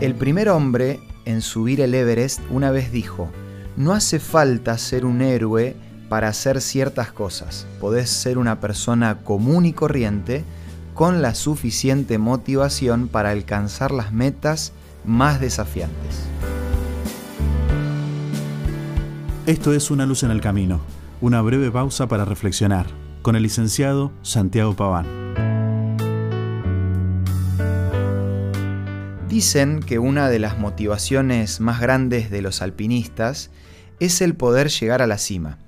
El primer hombre en subir el Everest una vez dijo, no hace falta ser un héroe para hacer ciertas cosas. Podés ser una persona común y corriente con la suficiente motivación para alcanzar las metas más desafiantes. Esto es Una luz en el camino, una breve pausa para reflexionar, con el licenciado Santiago Paván. Dicen que una de las motivaciones más grandes de los alpinistas es el poder llegar a la cima.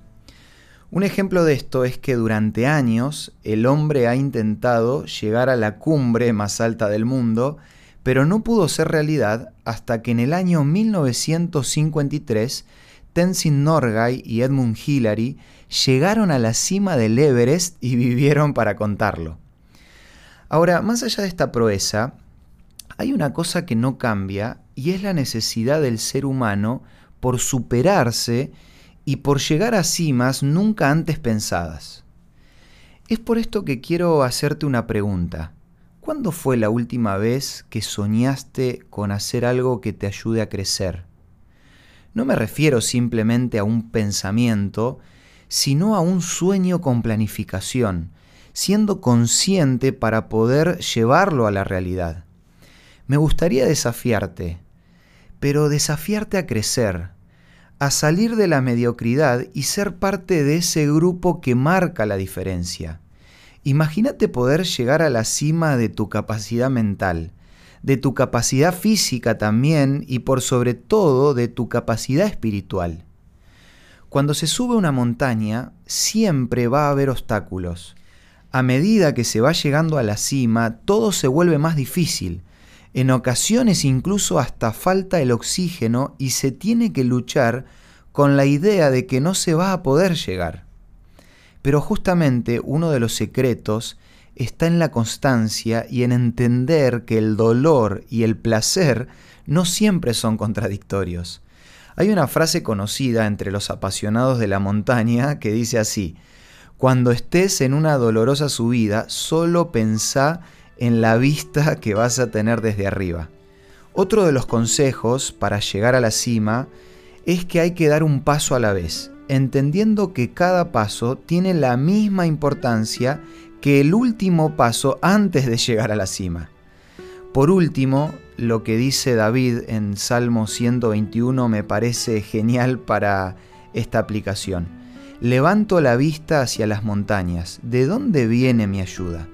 Un ejemplo de esto es que durante años el hombre ha intentado llegar a la cumbre más alta del mundo, pero no pudo ser realidad hasta que en el año 1953 Tenzin Norgay y Edmund Hillary llegaron a la cima del Everest y vivieron para contarlo. Ahora, más allá de esta proeza, hay una cosa que no cambia y es la necesidad del ser humano por superarse y por llegar a cimas nunca antes pensadas. Es por esto que quiero hacerte una pregunta. ¿Cuándo fue la última vez que soñaste con hacer algo que te ayude a crecer? No me refiero simplemente a un pensamiento, sino a un sueño con planificación, siendo consciente para poder llevarlo a la realidad. Me gustaría desafiarte, pero desafiarte a crecer, a salir de la mediocridad y ser parte de ese grupo que marca la diferencia. Imagínate poder llegar a la cima de tu capacidad mental, de tu capacidad física también y por sobre todo de tu capacidad espiritual. Cuando se sube una montaña siempre va a haber obstáculos. A medida que se va llegando a la cima, todo se vuelve más difícil, en ocasiones incluso hasta falta el oxígeno y se tiene que luchar con la idea de que no se va a poder llegar. Pero justamente uno de los secretos está en la constancia y en entender que el dolor y el placer no siempre son contradictorios. Hay una frase conocida entre los apasionados de la montaña que dice así, cuando estés en una dolorosa subida, solo pensá en la vista que vas a tener desde arriba. Otro de los consejos para llegar a la cima es que hay que dar un paso a la vez, entendiendo que cada paso tiene la misma importancia que el último paso antes de llegar a la cima. Por último, lo que dice David en Salmo 121 me parece genial para esta aplicación. Levanto la vista hacia las montañas. ¿De dónde viene mi ayuda?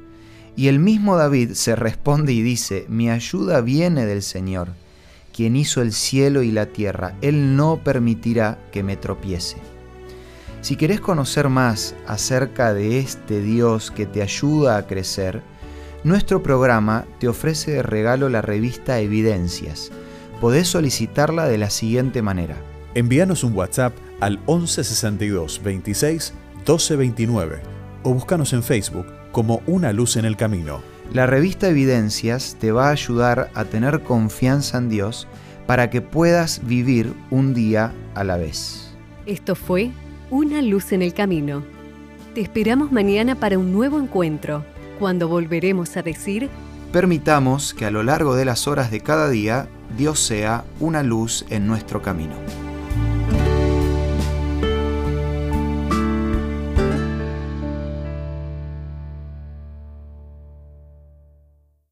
Y el mismo David se responde y dice, mi ayuda viene del Señor, quien hizo el cielo y la tierra. Él no permitirá que me tropiece. Si querés conocer más acerca de este Dios que te ayuda a crecer, nuestro programa te ofrece de regalo la revista Evidencias. Podés solicitarla de la siguiente manera. Envíanos un WhatsApp al 1162 26 1229 o búscanos en Facebook como una luz en el camino. La revista Evidencias te va a ayudar a tener confianza en Dios para que puedas vivir un día a la vez. Esto fue Una luz en el camino. Te esperamos mañana para un nuevo encuentro, cuando volveremos a decir, Permitamos que a lo largo de las horas de cada día Dios sea una luz en nuestro camino.